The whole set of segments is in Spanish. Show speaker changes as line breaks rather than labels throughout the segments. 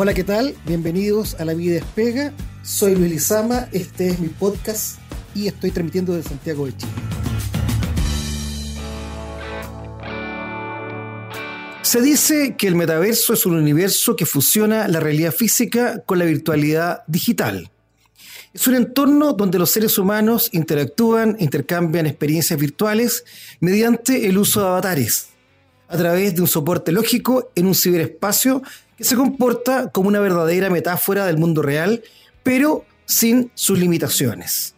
Hola, ¿qué tal? Bienvenidos a La Vida Despega. Soy Luis Lizama, este es mi podcast y estoy transmitiendo desde Santiago de Chile. Se dice que el metaverso es un universo que fusiona la realidad física con la virtualidad digital. Es un entorno donde los seres humanos interactúan, intercambian experiencias virtuales mediante el uso de avatares, a través de un soporte lógico en un ciberespacio que se comporta como una verdadera metáfora del mundo real, pero sin sus limitaciones.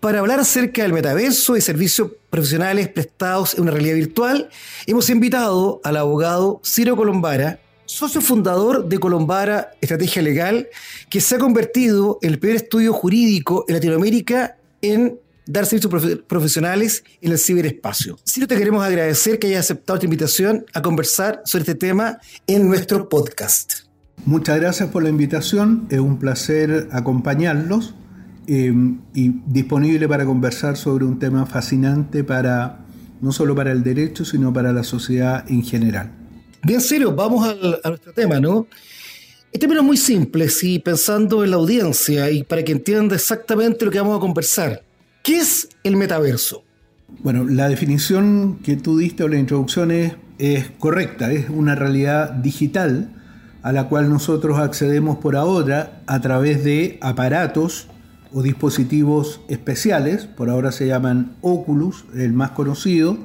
Para hablar acerca del metaverso y servicios profesionales prestados en una realidad virtual, hemos invitado al abogado Ciro Colombara, socio fundador de Colombara Estrategia Legal, que se ha convertido en el primer estudio jurídico en Latinoamérica en dar servicios profesionales en el ciberespacio. Ciro, te queremos agradecer que hayas aceptado esta invitación a conversar sobre este tema en nuestro podcast.
Muchas gracias por la invitación, es un placer acompañarlos eh, y disponible para conversar sobre un tema fascinante para no solo para el derecho, sino para la sociedad en general.
Bien, serio, vamos a nuestro tema, ¿no? Este tema es muy simple, si pensando en la audiencia y para que entienda exactamente lo que vamos a conversar. ¿Qué es el metaverso?
Bueno, la definición que tú diste o la introducción es, es correcta, es una realidad digital a la cual nosotros accedemos por ahora a través de aparatos o dispositivos especiales, por ahora se llaman Oculus, el más conocido,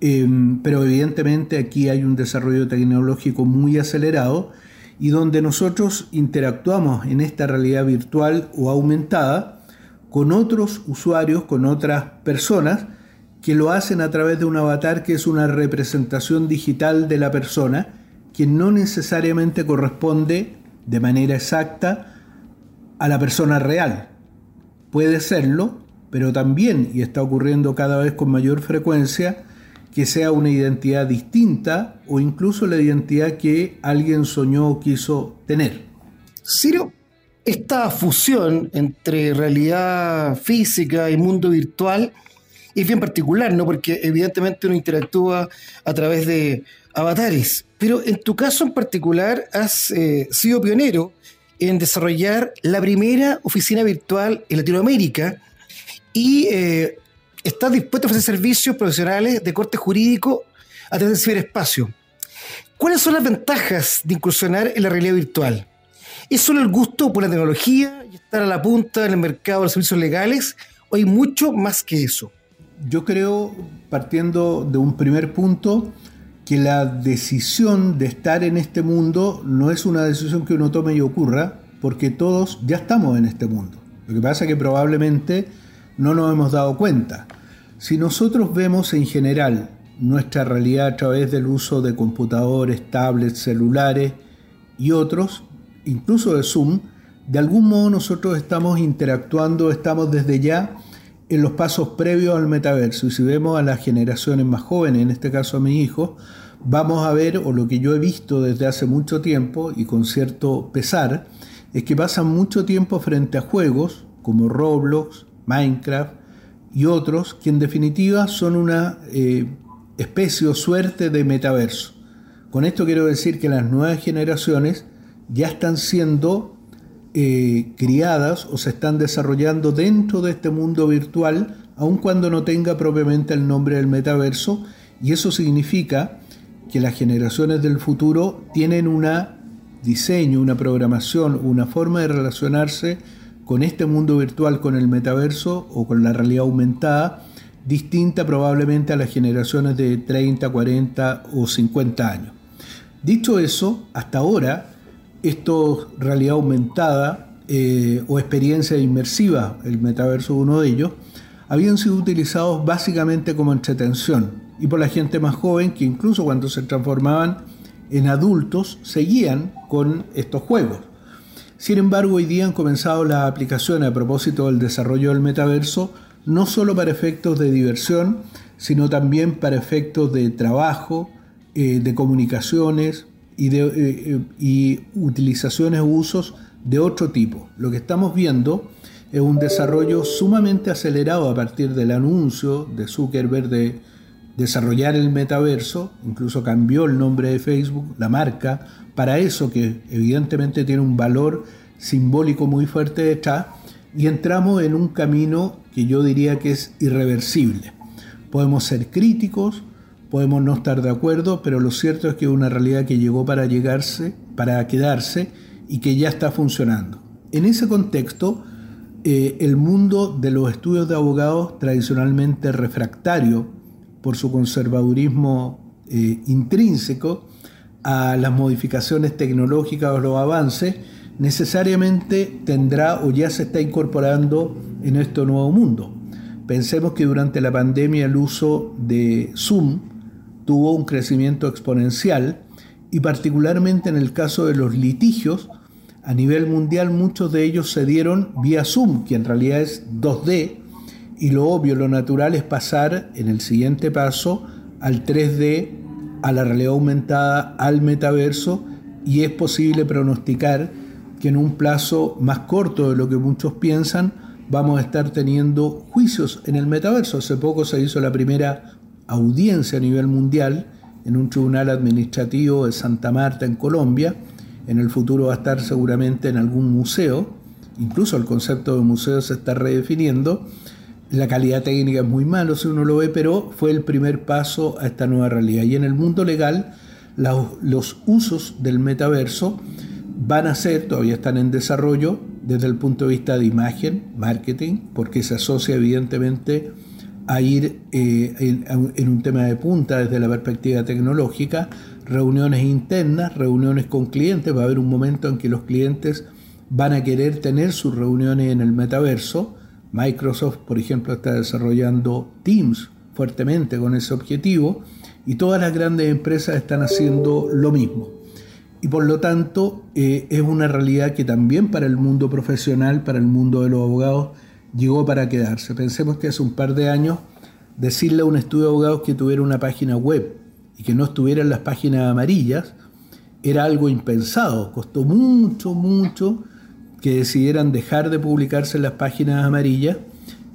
em, pero evidentemente aquí hay un desarrollo tecnológico muy acelerado y donde nosotros interactuamos en esta realidad virtual o aumentada con otros usuarios, con otras personas, que lo hacen a través de un avatar que es una representación digital de la persona, que no necesariamente corresponde de manera exacta a la persona real. Puede serlo, pero también, y está ocurriendo cada vez con mayor frecuencia, que sea una identidad distinta o incluso la identidad que alguien soñó o quiso tener.
Ciro, esta fusión entre realidad física y mundo virtual es bien particular, ¿no? Porque evidentemente uno interactúa a través de avatares. Pero en tu caso en particular has eh, sido pionero en desarrollar la primera oficina virtual en Latinoamérica y eh, estás dispuesto a ofrecer servicios profesionales de corte jurídico a través del ciberespacio. ¿Cuáles son las ventajas de incursionar en la realidad virtual? ¿Es solo el gusto por la tecnología y estar a la punta en el mercado de los servicios legales o hay mucho más que eso?
Yo creo, partiendo de un primer punto, que la decisión de estar en este mundo no es una decisión que uno tome y ocurra, porque todos ya estamos en este mundo. Lo que pasa es que probablemente no nos hemos dado cuenta. Si nosotros vemos en general nuestra realidad a través del uso de computadores, tablets, celulares y otros, incluso de Zoom, de algún modo nosotros estamos interactuando, estamos desde ya en los pasos previos al metaverso. Y si vemos a las generaciones más jóvenes, en este caso a mi hijo, vamos a ver, o lo que yo he visto desde hace mucho tiempo y con cierto pesar, es que pasan mucho tiempo frente a juegos como Roblox, Minecraft y otros que en definitiva son una eh, especie o suerte de metaverso. Con esto quiero decir que las nuevas generaciones ya están siendo eh, criadas o se están desarrollando dentro de este mundo virtual, aun cuando no tenga propiamente el nombre del metaverso, y eso significa que las generaciones del futuro tienen un diseño, una programación, una forma de relacionarse con este mundo virtual, con el metaverso o con la realidad aumentada, distinta probablemente a las generaciones de 30, 40 o 50 años. Dicho eso, hasta ahora esto realidad aumentada eh, o experiencia inmersiva, el metaverso uno de ellos, habían sido utilizados básicamente como entretención y por la gente más joven que incluso cuando se transformaban en adultos seguían con estos juegos. Sin embargo, hoy día han comenzado las aplicaciones a propósito del desarrollo del metaverso, no solo para efectos de diversión, sino también para efectos de trabajo, eh, de comunicaciones, y, de, eh, eh, utilizaciones o usos de otro tipo. Lo que estamos viendo es un desarrollo sumamente acelerado a partir del anuncio de Zuckerberg de desarrollar el metaverso, incluso cambió el nombre de Facebook, la marca, para eso que evidentemente tiene un valor simbólico muy fuerte detrás, y entramos en un camino que yo diría que es irreversible. Podemos ser críticos, podemos no estar de acuerdo, pero lo cierto es que es una realidad que llegó para llegarse, para quedarse y que ya está funcionando. En ese contexto, eh, el mundo de los estudios de abogados tradicionalmente refractario por su conservadurismo eh, intrínseco a las modificaciones tecnológicas o los avances, necesariamente tendrá o ya se está incorporando en este nuevo mundo. Pensemos que durante la pandemia el uso de Zoom tuvo un crecimiento exponencial y particularmente en el caso de los litigios, a nivel mundial muchos de ellos se dieron vía Zoom, que en realidad es 2D, y lo obvio, lo natural es pasar en el siguiente paso al 3D, a la realidad aumentada, al metaverso, y es posible pronosticar que en un plazo más corto de lo que muchos piensan, vamos a estar teniendo juicios en el metaverso. Hace poco se hizo la primera audiencia a nivel mundial en un tribunal administrativo de Santa Marta, en Colombia, en el futuro va a estar seguramente en algún museo, incluso el concepto de museo se está redefiniendo. La calidad técnica es muy malo si uno lo ve, pero fue el primer paso a esta nueva realidad. Y en el mundo legal, los usos del metaverso van a ser, todavía están en desarrollo, desde el punto de vista de imagen, marketing, porque se asocia evidentemente a ir eh, en, un tema de punta desde la perspectiva tecnológica, reuniones internas, reuniones con clientes, va a haber un momento en que los clientes van a querer tener sus reuniones en el metaverso. Microsoft, por ejemplo, está desarrollando Teams fuertemente con ese objetivo y todas las grandes empresas están haciendo lo mismo. Y por lo tanto eh, es una realidad que también para el mundo profesional, para el mundo de los abogados, llegó para quedarse. Pensemos que hace un par de años decirle a un estudio de abogados que tuviera una página web y que no estuviera en las páginas amarillas era algo impensado. Costó mucho, mucho que decidieran dejar de publicarse las páginas amarillas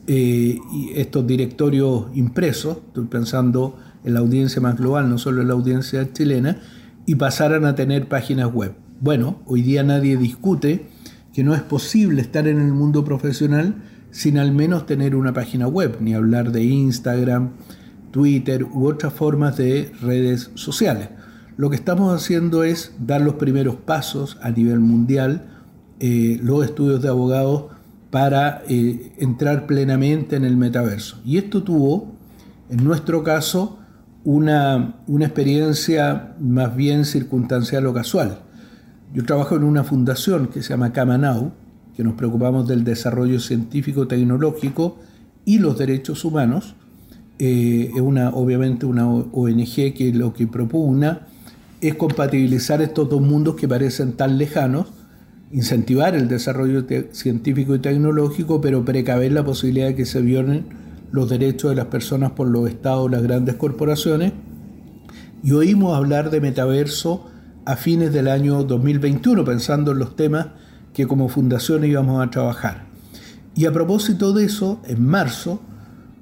eh, y estos directorios impresos, estoy pensando en la audiencia más global, no solo en la audiencia chilena, y pasaran a tener páginas web. Bueno, hoy día nadie discute que no es posible estar en el mundo profesional sin al menos tener una página web, ni hablar de Instagram, Twitter u otras formas de redes sociales. Lo que estamos haciendo es dar los primeros pasos a nivel mundial, eh, los estudios de abogados, para eh, entrar plenamente en el metaverso. Y esto tuvo, en nuestro caso, una, una experiencia más bien circunstancial o casual. Yo trabajo en una fundación que se llama Kamanau, que nos preocupamos del desarrollo científico, tecnológico y los derechos humanos. Eh, es una, obviamente una ONG que lo que propugna es compatibilizar estos dos mundos que parecen tan lejanos, incentivar el desarrollo científico y tecnológico, pero precaver la posibilidad de que se violen los derechos de las personas por los estados, las grandes corporaciones. Y oímos hablar de metaverso a fines del año 2021, pensando en los temas que como fundación íbamos a trabajar. Y a propósito de eso, en marzo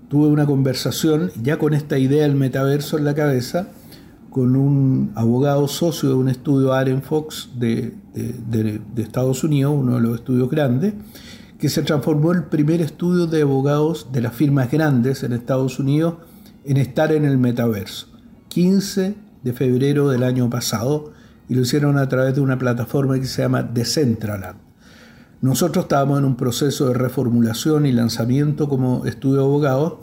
tuve una conversación ya con esta idea del metaverso en la cabeza con un abogado socio de un estudio Aren Fox de, de, Estados Unidos, uno de los estudios grandes, que se transformó el primer estudio de abogados de las firmas grandes en Estados Unidos en estar en el metaverso. 15 de febrero del año pasado y lo hicieron a través de una plataforma que se llama Decentraland. Nosotros estábamos en un proceso de reformulación y lanzamiento como estudio de abogados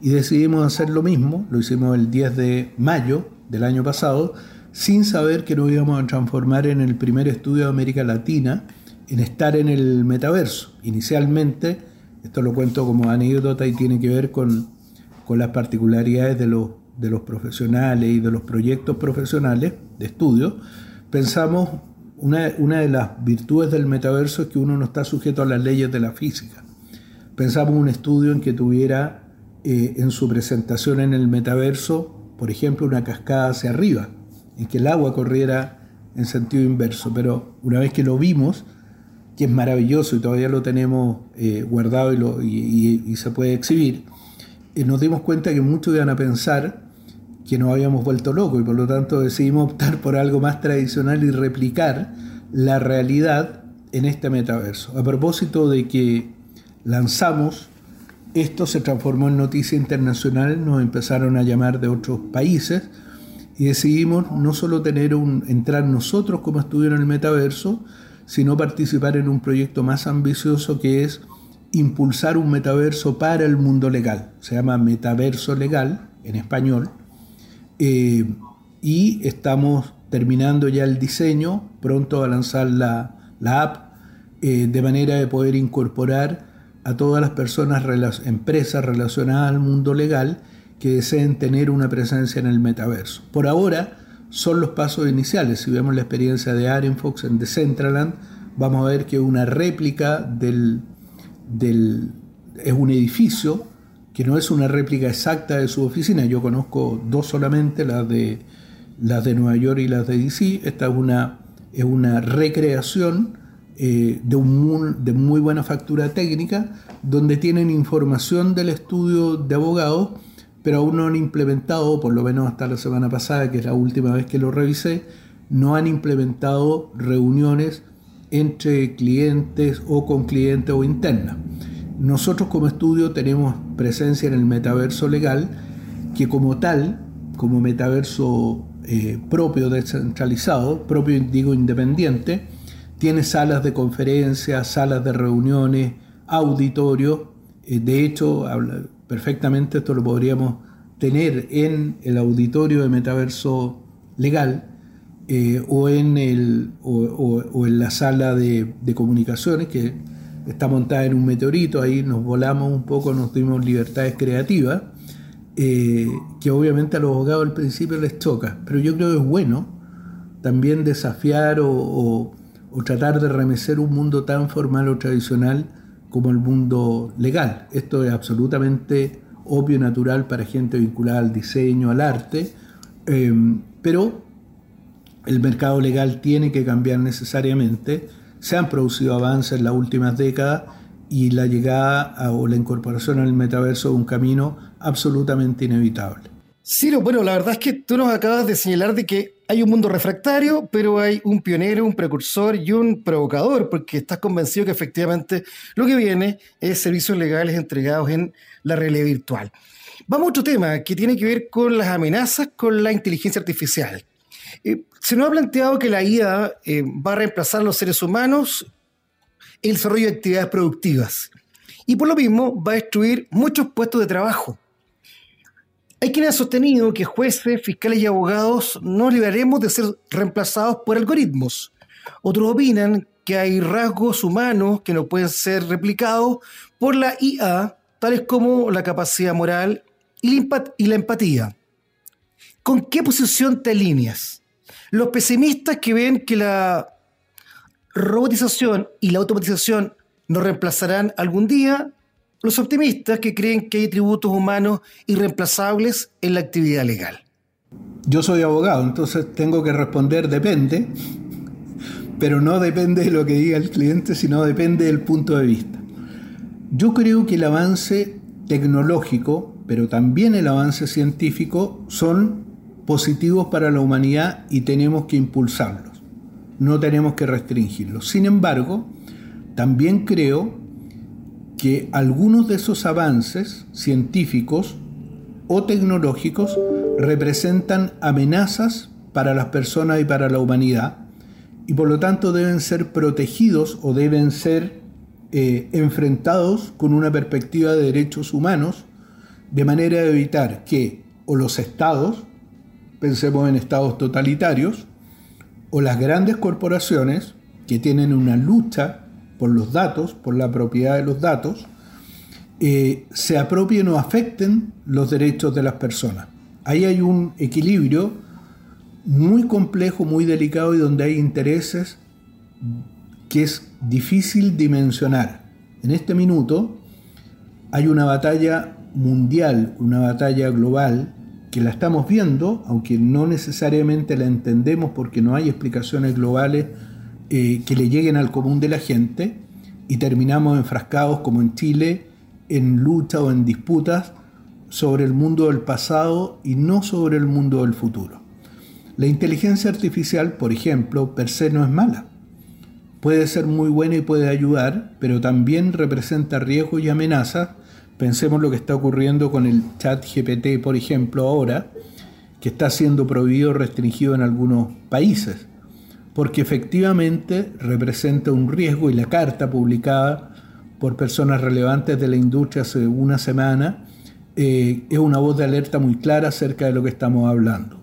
y decidimos hacer lo mismo, lo hicimos el 10 de mayo del año pasado, sin saber que nos íbamos a transformar en el primer estudio de América Latina en estar en el metaverso. Inicialmente, esto lo cuento como anécdota y tiene que ver con, con las particularidades de los, de los profesionales y de los proyectos profesionales de estudio, pensamos una, de las virtudes del metaverso es que uno no está sujeto a las leyes de la física. Pensamos un estudio en que tuviera eh, en su presentación en el metaverso, por ejemplo, una cascada hacia arriba, en que el agua corriera en sentido inverso. Pero una vez que lo vimos, que es maravilloso y todavía lo tenemos eh, guardado y, se puede exhibir, eh, nos dimos cuenta que muchos iban a pensar que nos habíamos vuelto locos y por lo tanto decidimos optar por algo más tradicional y replicar la realidad en este metaverso. A propósito de que lanzamos, esto se transformó en noticia internacional, nos empezaron a llamar de otros países y decidimos no solo tener un, entrar nosotros como estudio en el metaverso, sino participar en un proyecto más ambicioso que es impulsar un metaverso para el mundo legal. Se llama Metaverso Legal en español. Eh, y estamos terminando ya el diseño, pronto a lanzar la, app, eh, de manera de poder incorporar a todas las personas, empresas relacionadas al mundo legal que deseen tener una presencia en el metaverso. Por ahora son los pasos iniciales. Si vemos la experiencia de Arenfox en Decentraland, vamos a ver que una réplica del, del, es un edificio que no es una réplica exacta de su oficina. Yo conozco dos solamente, las de, las de Nueva York y las de DC. Esta es una, es una recreación eh, de, un, de muy buena factura técnica, donde tienen información del estudio de abogados, pero aún no han implementado, por lo menos hasta la semana pasada, que es la última vez que lo revisé, no han implementado reuniones entre clientes o con clientes o internas. Nosotros como estudio tenemos presencia en el metaverso legal, que como tal, como metaverso eh, propio descentralizado, propio digo independiente, tiene salas de conferencias, salas de reuniones, auditorios. Eh, de hecho, perfectamente esto lo podríamos tener en el auditorio de metaverso legal eh, o, en el, o, en la sala de, comunicaciones que está montada en un meteorito, ahí nos volamos un poco, nos dimos libertades creativas, eh, que obviamente a los abogados al principio les choca, pero yo creo que es bueno también desafiar o o tratar de remecer un mundo tan formal o tradicional como el mundo legal. Esto es absolutamente obvio y natural para gente vinculada al diseño, al arte, eh, pero el mercado legal tiene que cambiar necesariamente. Se han producido avances en las últimas décadas y la llegada o la incorporación al metaverso es un camino absolutamente inevitable.
Sí, bueno, la verdad es que tú nos acabas de señalar de que hay un mundo refractario, pero hay un pionero, un precursor y un provocador, porque estás convencido que efectivamente lo que viene es servicios legales entregados en la realidad virtual. Vamos a otro tema que tiene que ver con las amenazas con la inteligencia artificial. Eh, se nos ha planteado que la IA eh, va a reemplazar a los seres humanos el desarrollo de actividades productivas y por lo mismo va a destruir muchos puestos de trabajo hay quienes han sostenido que jueces, fiscales y abogados no libraremos de ser reemplazados por algoritmos. Otros opinan que hay rasgos humanos que no pueden ser replicados por la IA, tales como la capacidad moral y la empatía. ¿Con qué posición te alineas? Los pesimistas que ven que la robotización y la automatización nos reemplazarán algún día los optimistas que creen que hay tributos humanos irreemplazables en la actividad legal.
Yo soy abogado, entonces tengo que responder depende, pero no depende de lo que diga el cliente, sino depende del punto de vista. Yo creo que el avance tecnológico, pero también el avance científico son positivos para la humanidad y tenemos que impulsarlos, no tenemos que restringirlos. Sin embargo, también creo que algunos de esos avances científicos o tecnológicos representan amenazas para las personas y para la humanidad y por lo tanto deben ser protegidos o deben ser eh, enfrentados con una perspectiva de derechos humanos de manera de evitar que o los estados, pensemos en estados totalitarios, o las grandes corporaciones que tienen una lucha por los datos, por la propiedad de los datos, eh, se apropien o afecten los derechos de las personas. Ahí hay un equilibrio muy complejo, muy delicado y donde hay intereses que es difícil dimensionar. En este minuto hay una batalla mundial, una batalla global, que la estamos viendo, aunque no necesariamente la entendemos porque no hay explicaciones globales eh, que le lleguen al común de la gente y terminamos enfrascados como en Chile en lucha o en disputas sobre el mundo del pasado y no sobre el mundo del futuro. La inteligencia artificial, por ejemplo, per se no es mala. Puede ser muy buena y puede ayudar, pero también representa riesgos y amenazas. Pensemos lo que está ocurriendo con el chat GPT, por ejemplo, ahora, que está siendo prohibido o restringido en algunos países, porque efectivamente representa un riesgo y la carta publicada por personas relevantes de la industria hace una semana eh, es una voz de alerta muy clara acerca de lo que estamos hablando.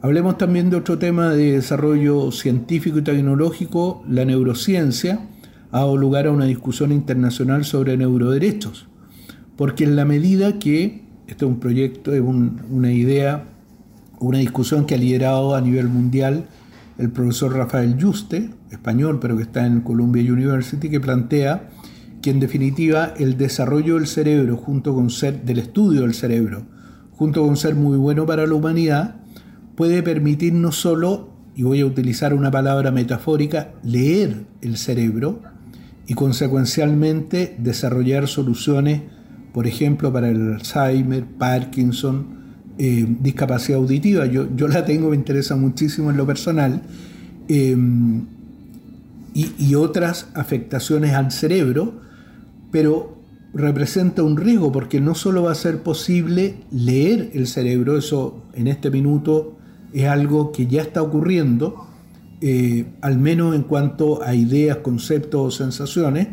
Hablemos también de otro tema de desarrollo científico y tecnológico, la neurociencia ha dado lugar a una discusión internacional sobre neuroderechos, porque en la medida que, este es un proyecto, es una idea, una discusión que ha liderado a nivel mundial el profesor Rafael Juste, español, pero que está en Columbia University, que plantea que en definitiva el desarrollo del cerebro junto con ser del estudio del cerebro, junto con ser muy bueno para la humanidad, puede permitir no solo, y voy a utilizar una palabra metafórica, leer el cerebro y consecuencialmente desarrollar soluciones, por ejemplo, para el Alzheimer, Parkinson, eh, discapacidad auditiva. Yo, yo, la tengo, me interesa muchísimo en lo personal. Y, y, otras afectaciones al cerebro, pero representa un riesgo porque no solo va a ser posible leer el cerebro, eso en este minuto es algo que ya está ocurriendo, eh, al menos en cuanto a ideas, conceptos o sensaciones,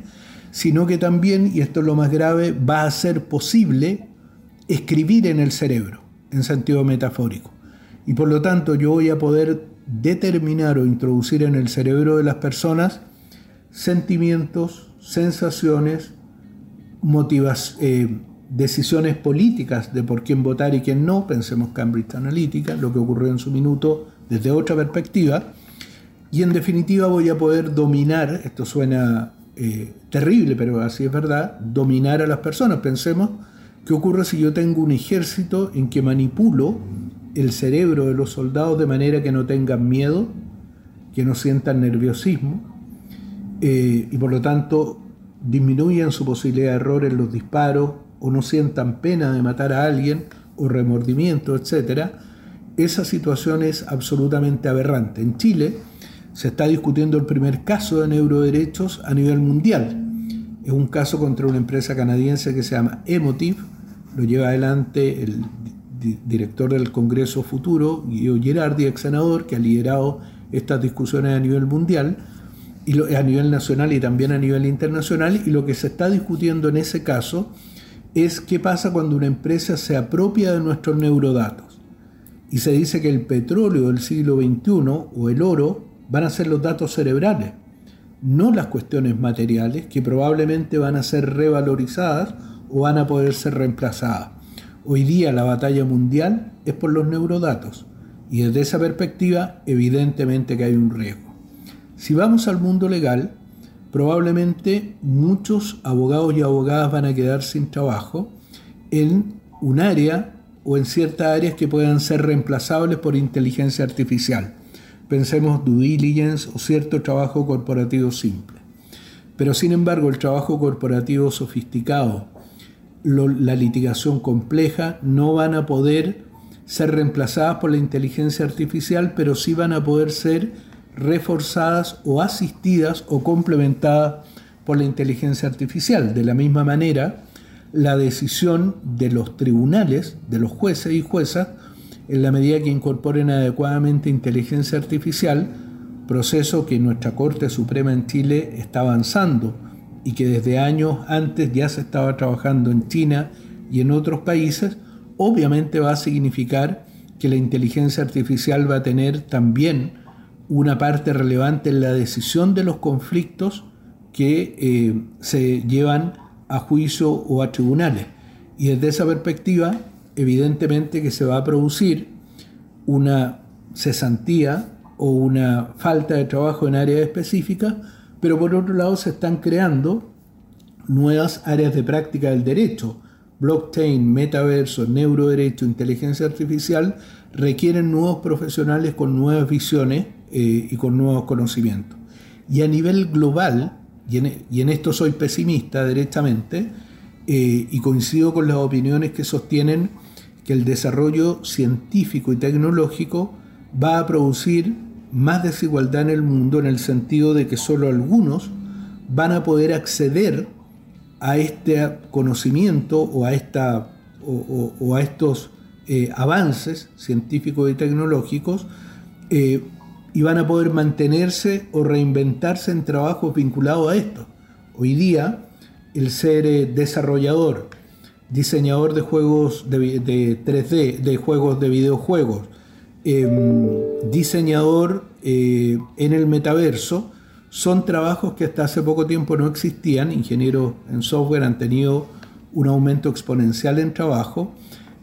sino que también, y esto es lo más grave, va a ser posible escribir en el cerebro, en sentido metafórico. Y por lo tanto yo voy a poder determinar o introducir en el cerebro de las personas sentimientos, sensaciones, motivas, eh, decisiones políticas de por quién votar y quién no, pensemos Cambridge Analytica, lo que ocurrió en su minuto desde otra perspectiva, y en definitiva voy a poder dominar, esto suena eh, terrible, pero así es verdad, dominar a las personas. Pensemos qué ocurre si yo tengo un ejército en que manipulo el cerebro de los soldados de manera que no tengan miedo, que no sientan nerviosismo, eh, y por lo tanto disminuyan su posibilidad de error en los disparos, o no sientan pena de matar a alguien o remordimiento, etc., esa situación es absolutamente aberrante. En Chile se está discutiendo el primer caso de neuroderechos a nivel mundial. Es un caso contra una empresa canadiense que se llama Emotive, lo lleva adelante el director del Congreso Futuro, Guido Gerardi, ex senador, que ha liderado estas discusiones a nivel mundial, y a nivel nacional y también a nivel internacional, y lo que se está discutiendo en ese caso es qué pasa cuando una empresa se apropia de nuestros neurodatos. Y se dice que el petróleo del siglo XXI o el oro van a ser los datos cerebrales, no las cuestiones materiales que probablemente van a ser revalorizadas o van a poder ser reemplazadas. Hoy día la batalla mundial es por los neurodatos y desde esa perspectiva evidentemente que hay un riesgo. Si vamos al mundo legal, probablemente muchos abogados y abogadas van a quedar sin trabajo en un área o en ciertas áreas que puedan ser reemplazables por inteligencia artificial. Pensemos due diligence o cierto trabajo corporativo simple. Pero sin embargo el trabajo corporativo sofisticado, la litigación compleja, no van a poder ser reemplazadas por la inteligencia artificial, pero sí van a poder ser reforzadas o asistidas o complementadas por la inteligencia artificial. De la misma manera, la decisión de los tribunales, de los jueces y juezas, en la medida que incorporen adecuadamente inteligencia artificial, proceso que nuestra Corte Suprema en Chile está avanzando y que desde años antes ya se estaba trabajando en China y en otros países, obviamente va a significar que la inteligencia artificial va a tener también una parte relevante en la decisión de los conflictos que eh, se llevan a juicio o a tribunales. Y desde esa perspectiva, evidentemente que se va a producir una cesantía o una falta de trabajo en áreas específicas, pero por otro lado se están creando nuevas áreas de práctica del derecho. Blockchain, metaverso, neuroderecho, inteligencia artificial requieren nuevos profesionales con nuevas visiones eh, y con nuevos conocimientos. Y a nivel global, y en, esto soy pesimista directamente, eh, y coincido con las opiniones que sostienen que el desarrollo científico y tecnológico va a producir más desigualdad en el mundo en el sentido de que solo algunos van a poder acceder a este conocimiento o a, esta, o, a estos eh, avances científicos y tecnológicos eh, y van a poder mantenerse o reinventarse en trabajos vinculados a esto. Hoy día, el ser eh, desarrollador, diseñador de juegos de, 3D, de juegos de videojuegos, em, diseñador eh, en el metaverso, son trabajos que hasta hace poco tiempo no existían. Ingenieros en software han tenido un aumento exponencial en trabajo,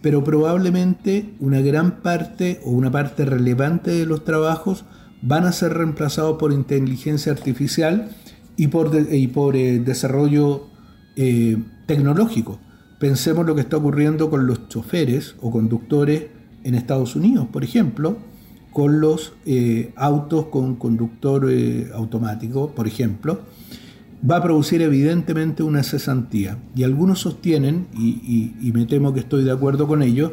pero probablemente una gran parte o una parte relevante de los trabajos van a ser reemplazados por inteligencia artificial y por, y por eh, desarrollo eh, tecnológico. Pensemos lo que está ocurriendo con los choferes o conductores en Estados Unidos, por ejemplo, con los eh, autos con conductor automático, por ejemplo, va a producir evidentemente una cesantía. Y algunos sostienen, y, me temo que estoy de acuerdo con ellos,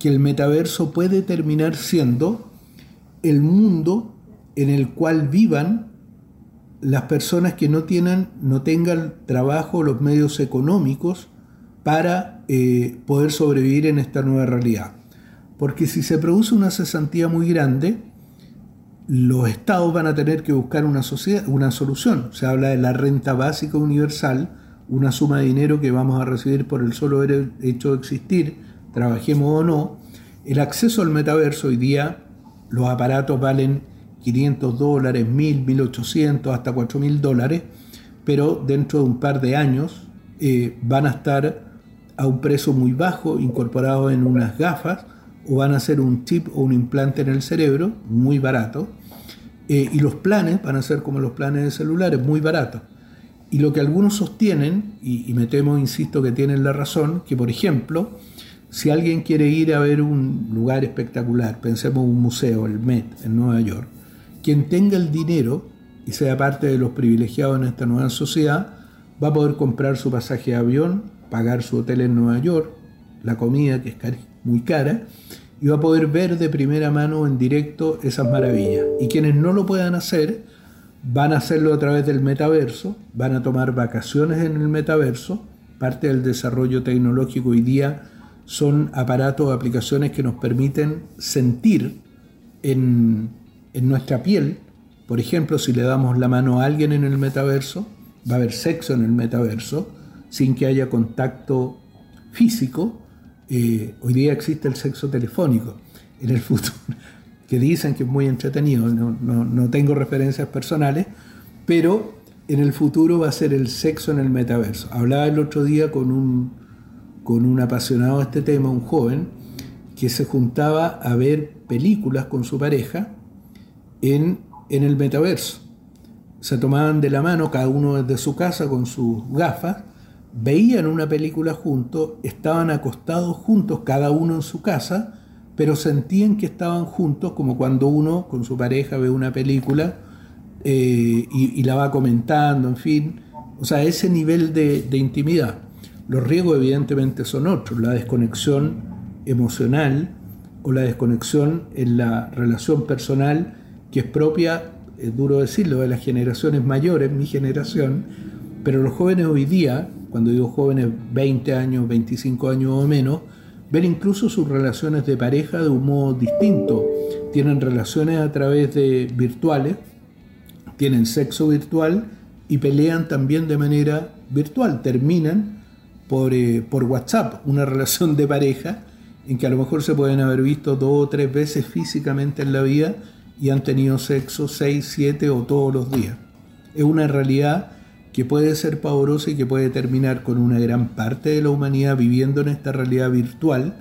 que el metaverso puede terminar siendo el mundo en el cual vivan las personas que no, tienen, no tengan trabajo los medios económicos para eh, poder sobrevivir en esta nueva realidad. Porque si se produce una cesantía muy grande, los estados van a tener que buscar una, una solución. Se habla de la renta básica universal, una suma de dinero que vamos a recibir por el solo hecho de existir, trabajemos o no. El acceso al metaverso hoy día, los aparatos valen 500 dólares, 1000, 1800, hasta 4000 dólares, pero dentro de un par de años eh, van a estar a un precio muy bajo, incorporados en unas gafas, o van a ser un chip o un implante en el cerebro, muy barato, eh, y los planes van a ser como los planes de celulares, muy baratos. Y lo que algunos sostienen, y, y me temo, insisto, que tienen la razón, que por ejemplo, si alguien quiere ir a ver un lugar espectacular, pensemos un museo, el Met, en Nueva York, quien tenga el dinero y sea parte de los privilegiados en esta nueva sociedad, va a poder comprar su pasaje de avión, pagar su hotel en Nueva York, la comida que es muy cara, y va a poder ver de primera mano en directo esas maravillas. Y quienes no lo puedan hacer, van a hacerlo a través del metaverso, van a tomar vacaciones en el metaverso, parte del desarrollo tecnológico hoy día son aparatos o aplicaciones que nos permiten sentir en, en nuestra piel, por ejemplo, si le damos la mano a alguien en el metaverso, va a haber sexo en el metaverso, sin que haya contacto físico. Eh, hoy día existe el sexo telefónico. En el futuro, que dicen que es muy entretenido, no, tengo referencias personales, pero en el futuro va a ser el sexo en el metaverso. Hablaba el otro día con un, con un apasionado de este tema, un joven, que se juntaba a ver películas con su pareja en, el metaverso. Se tomaban de la mano, cada uno desde su casa con sus gafas, veían una película juntos, estaban acostados juntos, cada uno en su casa, pero sentían que estaban juntos como cuando uno con su pareja ve una película eh, y, la va comentando, en fin. O sea, ese nivel de, de intimidad. Los riesgos evidentemente son otros, la desconexión emocional o la desconexión en la relación personal que es propia, es duro decirlo, de las generaciones mayores, mi generación, pero los jóvenes hoy día, cuando digo jóvenes 20 años, 25 años o menos, ven incluso sus relaciones de pareja de un modo distinto. Tienen relaciones a través de virtuales, tienen sexo virtual y pelean también de manera virtual. Terminan por, eh, por WhatsApp una relación de pareja en que a lo mejor se pueden haber visto dos o tres veces físicamente en la vida y han tenido sexo seis, siete o todos los días. Es una realidad que puede ser pavorosa y que puede terminar con una gran parte de la humanidad viviendo en esta realidad virtual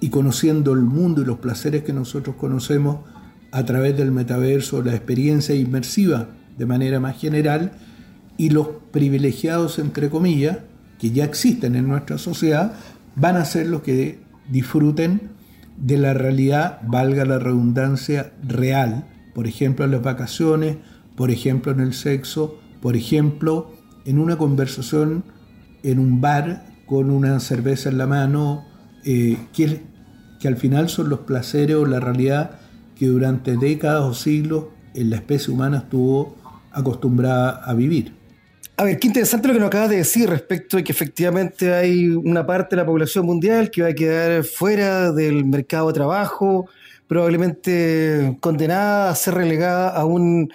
y conociendo el mundo y los placeres que nosotros conocemos a través del metaverso, la experiencia inmersiva de manera más general y los privilegiados, entre comillas, que ya existen en nuestra sociedad, van a ser los que disfruten de la realidad, valga la redundancia, real. Por ejemplo, en las vacaciones, por ejemplo, en el sexo, por ejemplo, en una conversación en un bar con una cerveza en la mano, eh, que, que al final son los placeres o la realidad que durante décadas o siglos la especie humana estuvo acostumbrada a vivir.
A ver, qué interesante lo que nos acabas de decir respecto de que efectivamente hay una parte de la población mundial que va a quedar fuera del mercado de trabajo, probablemente condenada a ser relegada a, un,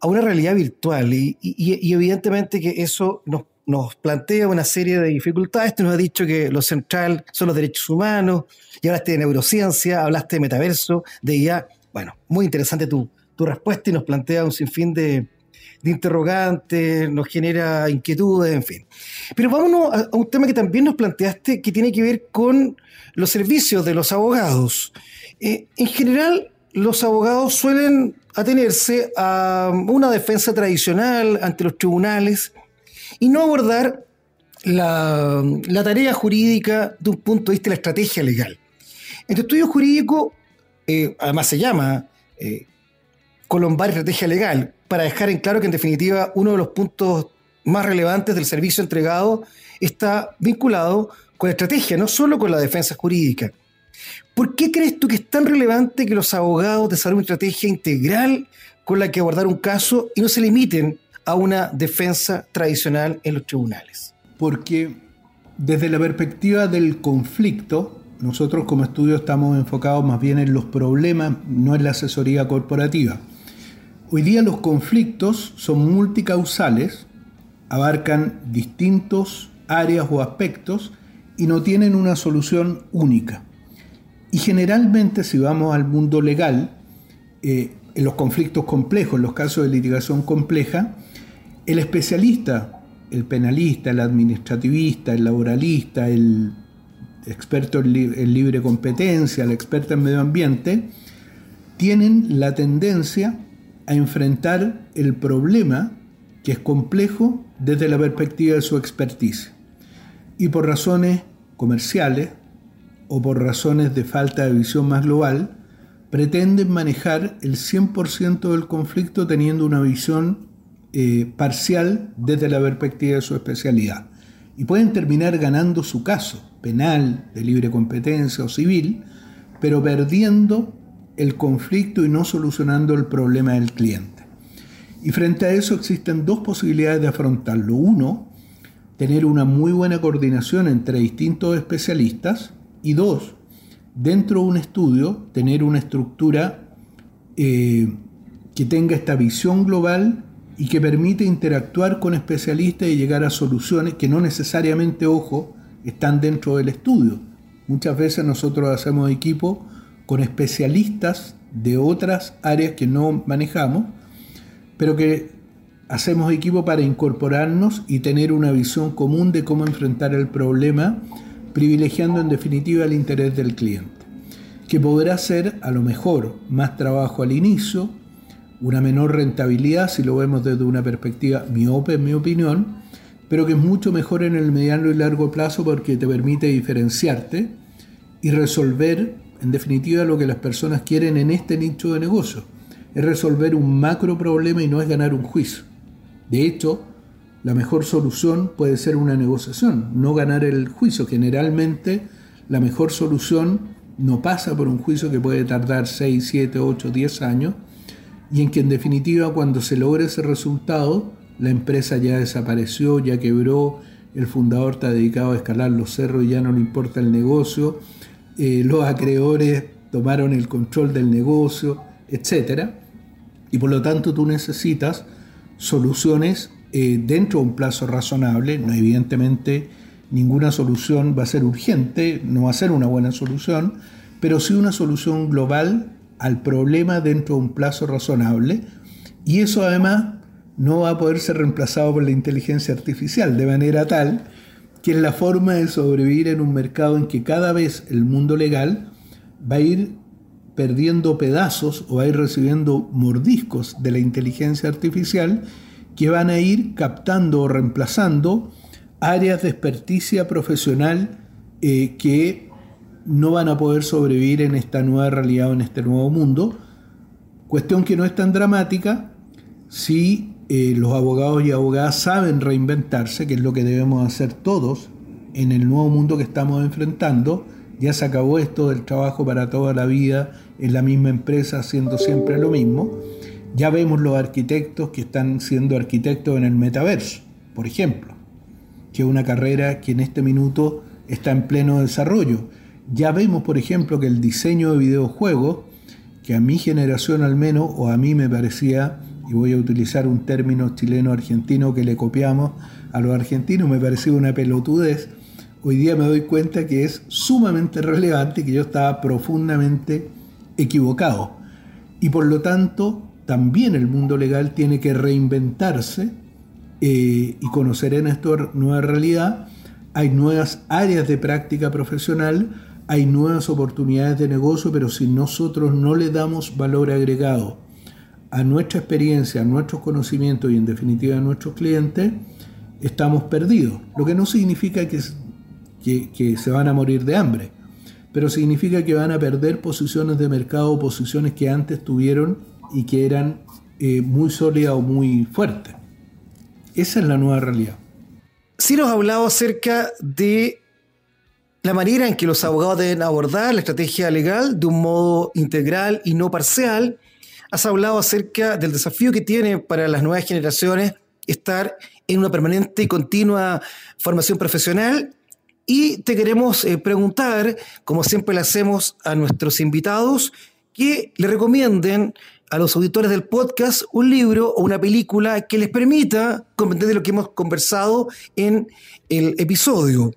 a una realidad virtual. Y, evidentemente que eso nos, nos, plantea una serie de dificultades. Tú nos has dicho que lo central son los derechos humanos, y hablaste de neurociencia, hablaste de metaverso, de IA. Bueno, muy interesante tu, tu respuesta y nos plantea un sinfín de, de interrogantes, nos genera inquietudes, en fin. Pero vámonos a, un tema que también nos planteaste, que tiene que ver con los servicios de los abogados. Eh, en general, los abogados suelen atenerse a una defensa tradicional ante los tribunales y no abordar la, tarea jurídica de un punto de vista de la estrategia legal. En tu estudio jurídico, eh, además se llama eh, Colombar Estrategia Legal, para dejar en claro que en definitiva uno de los puntos más relevantes del servicio entregado está vinculado con la estrategia, no solo con la defensa jurídica. ¿Por qué crees tú que es tan relevante que los abogados desarrollen una estrategia integral con la que abordar un caso y no se limiten a una defensa tradicional en los tribunales?
Porque desde la perspectiva del conflicto, nosotros como estudio estamos enfocados más bien en los problemas, no en la asesoría corporativa. Hoy día los conflictos son multicausales, abarcan distintos áreas o aspectos y no tienen una solución única. Y generalmente si vamos al mundo legal, eh, en los conflictos complejos, en los casos de litigación compleja, el especialista, el penalista, el administrativista, el laboralista, el experto en libre competencia, el experto en medio ambiente, tienen la tendencia a enfrentar el problema que es complejo desde la perspectiva de su expertise. Y por razones comerciales o por razones de falta de visión más global, pretenden manejar el 100% del conflicto teniendo una visión eh, parcial desde la perspectiva de su especialidad. Y pueden terminar ganando su caso, penal, de libre competencia o civil, pero perdiendo el conflicto y no solucionando el problema del cliente. Y frente a eso existen dos posibilidades de afrontarlo. Uno, tener una muy buena coordinación entre distintos especialistas. Y dos, dentro de un estudio, tener una estructura eh, que tenga esta visión global y que permite interactuar con especialistas y llegar a soluciones que no necesariamente, ojo, están dentro del estudio. Muchas veces nosotros hacemos equipo con especialistas de otras áreas que no manejamos, pero que hacemos equipo para incorporarnos y tener una visión común de cómo enfrentar el problema, privilegiando en definitiva el interés del cliente, que podrá ser a lo mejor más trabajo al inicio, una menor rentabilidad si lo vemos desde una perspectiva miope en mi opinión, pero que es mucho mejor en el mediano y largo plazo porque te permite diferenciarte y resolver en definitiva, lo que las personas quieren en este nicho de negocio es resolver un macro problema y no es ganar un juicio. De hecho, la mejor solución puede ser una negociación, no ganar el juicio. Generalmente, la mejor solución no pasa por un juicio que puede tardar 6, 7, 8, 10 años y en que en definitiva cuando se logre ese resultado, la empresa ya desapareció, ya quebró, el fundador está dedicado a escalar los cerros y ya no le importa el negocio, eh, los acreedores tomaron el control del negocio, etc. Y por lo tanto tú necesitas soluciones eh, dentro de un plazo razonable. No, evidentemente ninguna solución va a ser urgente, no va a ser una buena solución, pero sí una solución global al problema dentro de un plazo razonable. Y eso además no va a poder ser reemplazado por la inteligencia artificial, de manera tal que es la forma de sobrevivir en un mercado en que cada vez el mundo legal va a ir perdiendo pedazos o va a ir recibiendo mordiscos de la inteligencia artificial que van a ir captando o reemplazando áreas de experticia profesional eh, que no van a poder sobrevivir en esta nueva realidad o en este nuevo mundo. Cuestión que no es tan dramática si eh, los abogados y abogadas saben reinventarse, que es lo que debemos hacer todos en el nuevo mundo que estamos enfrentando. Ya se acabó esto del trabajo para toda la vida en la misma empresa haciendo siempre lo mismo. Ya vemos los arquitectos que están siendo arquitectos en el metaverso, por ejemplo, que es una carrera que en este minuto está en pleno desarrollo. Ya vemos, por ejemplo, que el diseño de videojuegos, que a mi generación al menos, o a mí me parecía, y voy a utilizar un término chileno-argentino que le copiamos a los argentinos, me parecía una pelotudez, hoy día me doy cuenta que es sumamente relevante y que yo estaba profundamente equivocado. Y por lo tanto, también el mundo legal tiene que reinventarse eh, y conocer en esta nueva realidad. Hay nuevas áreas de práctica profesional, hay nuevas oportunidades de negocio, pero si nosotros no le damos valor agregado a nuestra experiencia, a nuestros conocimientos y en definitiva a nuestros clientes, estamos perdidos. Lo que no significa que, que se van a morir de hambre, pero significa que van a perder posiciones de mercado, posiciones que antes tuvieron y que eran eh, muy sólidas o muy fuertes. Esa es la nueva realidad.
Sí nos ha hablado acerca de la manera en que los abogados deben abordar la estrategia legal de un modo integral y no parcial. Has hablado acerca del desafío que tiene para las nuevas generaciones estar en una permanente y continua formación profesional. Y te queremos eh, preguntar, como siempre le hacemos a nuestros invitados, que le recomienden a los auditores del podcast un libro o una película que les permita comprender lo que hemos conversado en el episodio.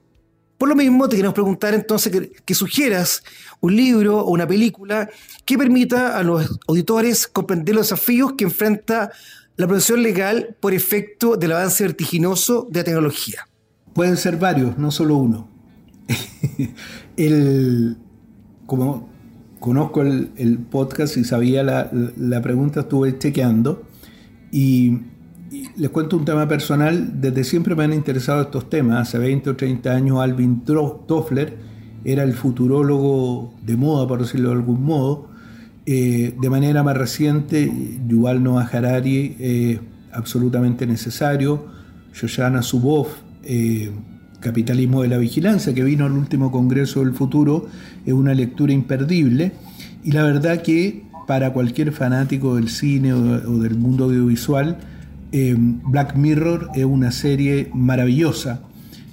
Por lo mismo, te queremos preguntar entonces que, sugieras un libro o una película que permita a los auditores comprender los desafíos que enfrenta la profesión legal por efecto del avance vertiginoso de la tecnología.
Pueden ser varios, no solo uno. el, como conozco el, podcast y sabía la, pregunta, estuve chequeando y, les cuento un tema personal. Desde siempre me han interesado estos temas. Hace 20 o 30 años Alvin Toffler era el futurólogo de moda, por decirlo de algún modo. Eh, de manera más reciente, Yuval Noah Harari, eh, absolutamente necesario. Shoshana Zuboff, eh, Capitalismo de la Vigilancia, que vino al último Congreso del Futuro, es una lectura imperdible. Y la verdad que para cualquier fanático del cine o, del mundo audiovisual, eh, Black Mirror es una serie maravillosa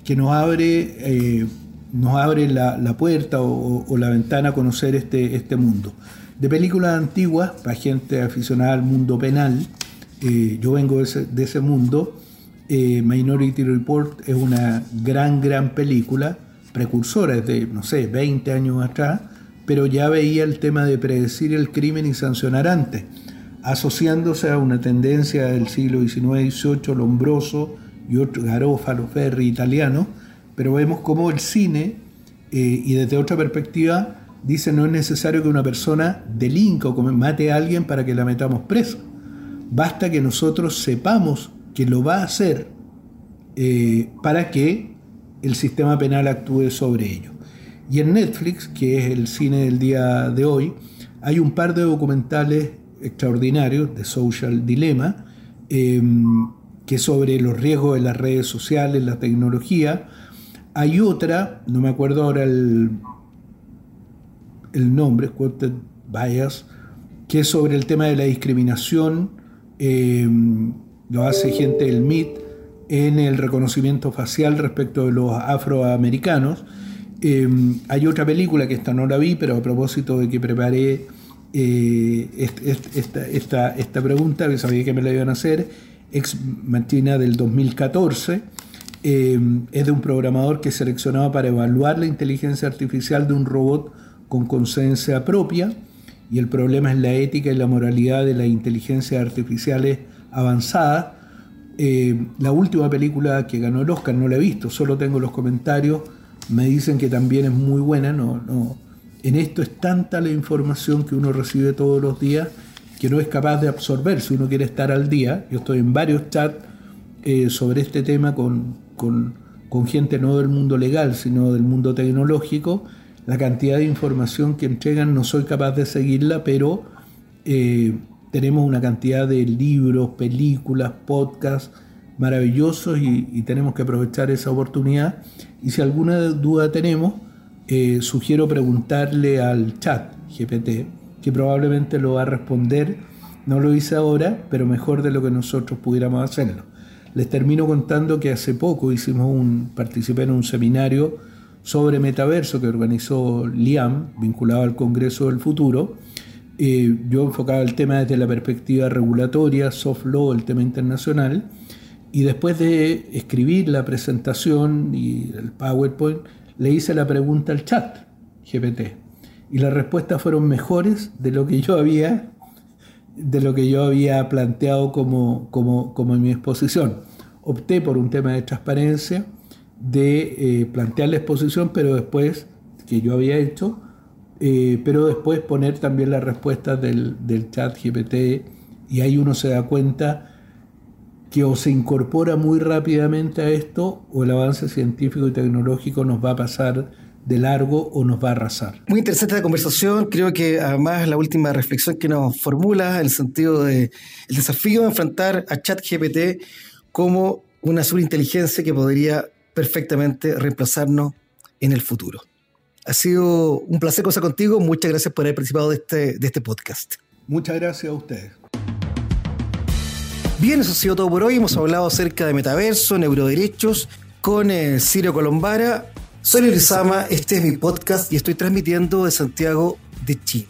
que nos abre, eh, nos abre la, puerta o, la ventana a conocer este, este mundo. De películas antiguas, para gente aficionada al mundo penal, eh, yo vengo de ese, de ese mundo, eh, Minority Report es una gran, gran película, precursora, de, no sé, 20 años atrás, pero ya veía el tema de predecir el crimen y sancionar antes, asociándose a una tendencia del siglo XIX XVIII, Lombroso y otro, Garofalo, Ferri, italiano, pero vemos cómo el cine, eh, y desde otra perspectiva, dice no es necesario que una persona delinca o mate a alguien para que la metamos preso. Basta que nosotros sepamos que lo va a hacer eh, para que el sistema penal actúe sobre ello. Y en Netflix, que es el cine del día de hoy, hay un par de documentales extraordinarios de Social Dilemma, em, que sobre los riesgos de las redes sociales, la tecnología. Hay otra, no me acuerdo ahora el, el nombre, Quoted Bias, que es sobre el tema de la discriminación. Em, lo hace gente del MIT en el reconocimiento facial respecto de los afroamericanos. Em, hay otra película que esta no la vi, pero a propósito de que preparé eh, esta, esta, pregunta, que sabía que me la iban a hacer, Ex Machina del 2014, em, es de un programador que seleccionaba para evaluar la inteligencia artificial de un robot con conciencia propia, y el problema es la ética y la moralidad de las inteligencias artificiales avanzada. Eh, la última película que ganó el Oscar no la he visto, solo tengo los comentarios. Me dicen que también es muy buena. No, no. En esto es tanta la información que uno recibe todos los días que no es capaz de absorber si uno quiere estar al día. Yo estoy en varios chats eh, sobre este tema con, con, con, gente no del mundo legal, sino del mundo tecnológico. La cantidad de información que entregan no soy capaz de seguirla, pero eh, tenemos una cantidad de libros, películas, podcasts maravillosos y, tenemos que aprovechar esa oportunidad. Y si alguna duda tenemos, eh, sugiero preguntarle al chat GPT, que probablemente lo va a responder. No lo hice ahora, pero mejor de lo que nosotros pudiéramos hacerlo. Les termino contando que hace poco hicimos un, participé en un seminario sobre metaverso que organizó Liam, vinculado al Congreso del Futuro. Eh, yo enfocaba el tema desde la perspectiva regulatoria, soft law, el tema internacional, y después de escribir la presentación y el PowerPoint, le hice la pregunta al chat GPT. Y las respuestas fueron mejores de lo que yo había, de lo que yo había planteado como, como, como en mi exposición. Opté por un tema de transparencia, de eh, plantear la exposición, pero después, que yo había hecho, eh, pero después poner también las respuestas del, del chat GPT y ahí uno se da cuenta que o se incorpora muy rápidamente a esto o el avance científico y tecnológico nos va a pasar de largo o nos va a arrasar.
Muy interesante la conversación. Creo que además la última reflexión que nos formula en el sentido de el desafío de enfrentar a ChatGPT como una superinteligencia que podría perfectamente reemplazarnos en el futuro. Ha sido un placer conversar contigo. Muchas gracias por haber participado de este, de este podcast.
Muchas gracias a ustedes.
Bien, eso ha sido todo por hoy. Hemos hablado acerca de metaverso, neuroderechos con eh, Ciro Colombara. Soy Luis este es mi podcast y estoy transmitiendo de Santiago de Chile.